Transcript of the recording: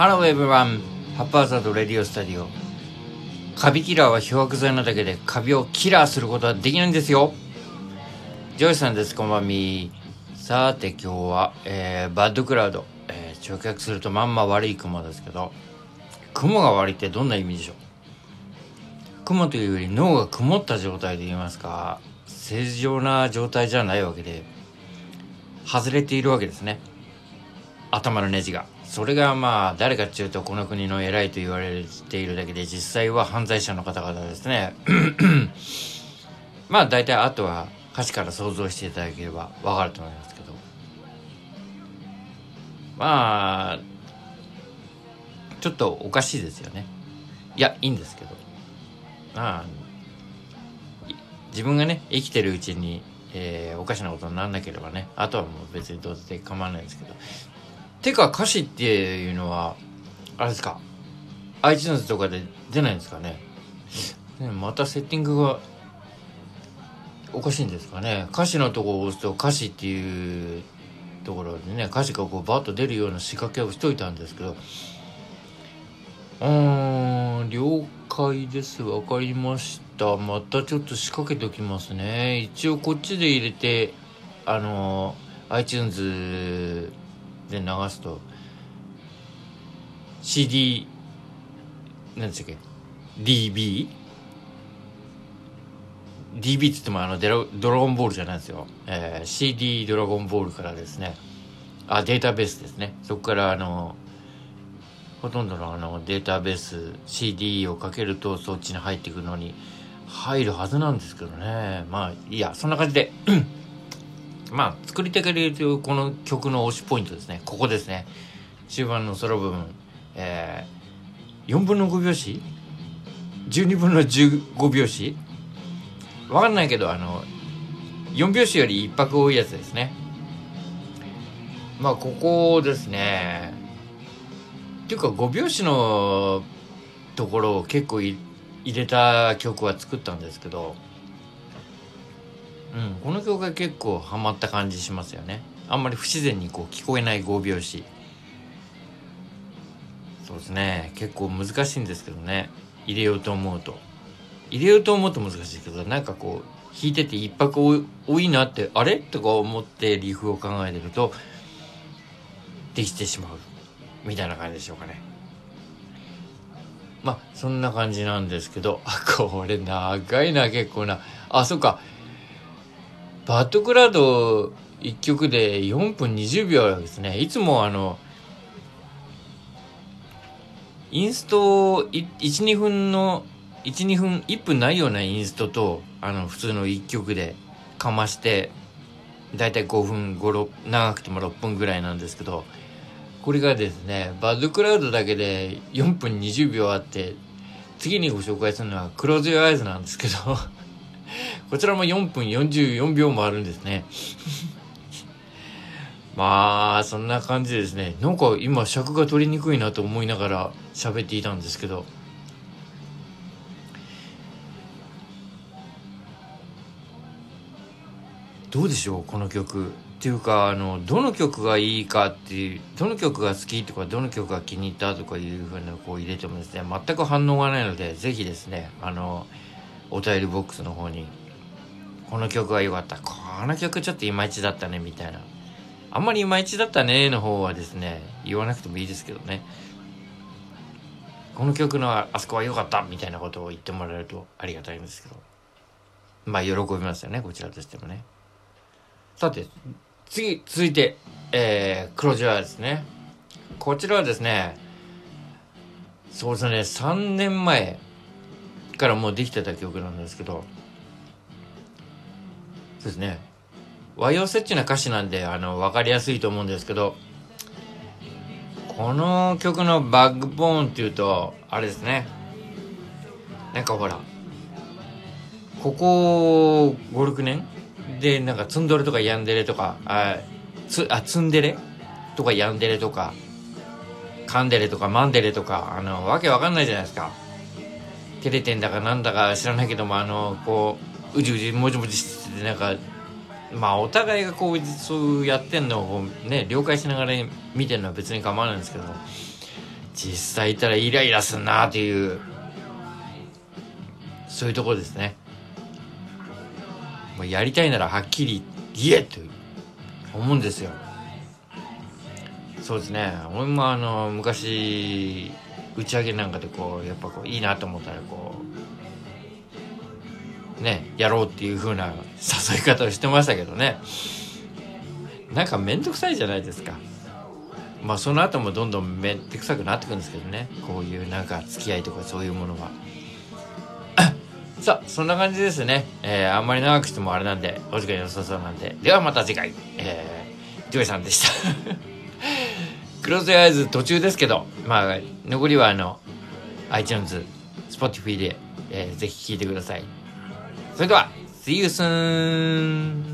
Hello everyone、Haphazard Radio Studio。カビキラーは漂白剤なだけでカビをキラーすることはできないんですよ。ジョイさんです、こんばんみ。さて今日は、えー、 Bad Cloud。えー、直訳するとまんま悪い雲ですけど、雲が悪いってどんな意味でしょう？雲というより脳が曇った状態で言いますか、正常な状態じゃないわけで、外れているわけですね。頭のネジが。それがまあ誰かっていうとこの国の偉いと言われているだけで実際は犯罪者の方々ですね。まあ大体あとは歌詞から想像していただければわかると思いますけど。まあちょっとおかしいですよね。いやいいんですけど。まあ自分がね生きてるうちにえー、おかしなことにならなければねあとはもう別にどうせ構わないですけど。てか歌詞っていうのはあれですか？iTunes とかで出ないんですかね？ねまたセッティングがおかしいんですかね？歌詞のとこを押すと歌詞っていうところでね歌詞がこうバッと出るような仕掛けをしといたんですけどうーん了解です。わかりました。またちょっと仕掛けておきますね。一応こっちで入れてあの iTunes で流すと CD 何でしたっけ？DB? DB って言ってもあのドラドラゴンボールじゃないですよ、えー、CD ドラゴンボールからですね。あデータベースですね。そこからあのほとんどのあのデータベース CD をかけるとそっちに入っていくのに入るはずなんですけどね。まあいやそんな感じでまあ、作り手から言うと、この曲の推しポイントですね。ここですね。終盤のソロ部分。えー、4分の5拍子 ?12 分の15拍子？わかんないけど、あの、4拍子より1拍多いやつですね。まあ、ここですね。っていうか、5拍子のところを結構入れた曲は作ったんですけど、うん、この曲が結構ハマった感じしますよね。あんまり不自然にこう聞こえない5拍子そうですね。結構難しいんですけどね。入れようと思うと。入れようと思うと難しいけどなんかこう弾いてて一拍多いなってあれ？とか思ってリフを考えてるとできてしまう。みたいな感じでしょうかね。まあそんな感じなんですけど。あこれ長いな結構な。あそっか。バッドクラウド1曲で4分20秒ですね。いつもあの、インスト1、2分の、1、2分、1分ないようなインストと、あの、普通の1曲でかまして、だいたい5分、5、6、長くても6分ぐらいなんですけど、これがですね、バッドクラウドだけで4分20秒あって、次にご紹介するのはクローズ・ヨアイズなんですけどこちらも4分44秒もあるんですね。まあ、そんな感じですね。なんか今尺が取りにくいなと思いながら喋っていたんですけど。どうでしょうこの曲。っていうか、あの、どの曲がいいかっていう、どの曲が好きとか、どの曲が気に入ったとかいうふうなこう入れてもですね、全く反応がないので、ぜひですね、あの、お便りボックスの方にこの曲は良かった。この曲ちょっといまいちだったねみたいな。あんまりいまいちだったねの方はですね言わなくてもいいですけどね。この曲のあそこは良かったみたいなことを言ってもらえるとありがたいんですけど。まあ喜びますよねこちらとしてもね。さて次続いてえー、黒字はですね。こちらはですねそうですね3年前からもうできてた曲なんですけどそうですね。和洋折衷な歌詞なんであの分かりやすいと思うんですけどこの曲のバックボーンっていうとあれですね。なんかほらここ56年でなんかツンドレとかヤンデレとかあつあツンデレとかヤンデレとかカンデレとかマンデレとかあのわけわかんないじゃないですか。照れてんだかなんだか知らないけどもあのこううじうじもじもじしててなんかまあお互いがこうそうやってんのをね了解しながら見てるのは別に構わないんですけど実際いたらイライラすんなっていうそういうところですね。もうやりたいならはっきり言えと思うんですよ。そうですね。俺もあの昔打ち上げなんかでこうやっぱこういいなと思ったらこうねやろうっていう風な誘い方をしてましたけどね。なんか面倒くさいじゃないですか。まあその後もどんどん面倒くさくなってくるんですけどね。こういうなんか付き合いとかそういうものは。さあそんな感じですね、えー、あんまり長くしてもあれなんでお時間良さそうなんで。ではまた次回。えー、ジョイさんでした。Close Eyes 途中ですけどまあ残りはあの iTunes Spotify で、えー、ぜひ聴いてください。それでは See you soon!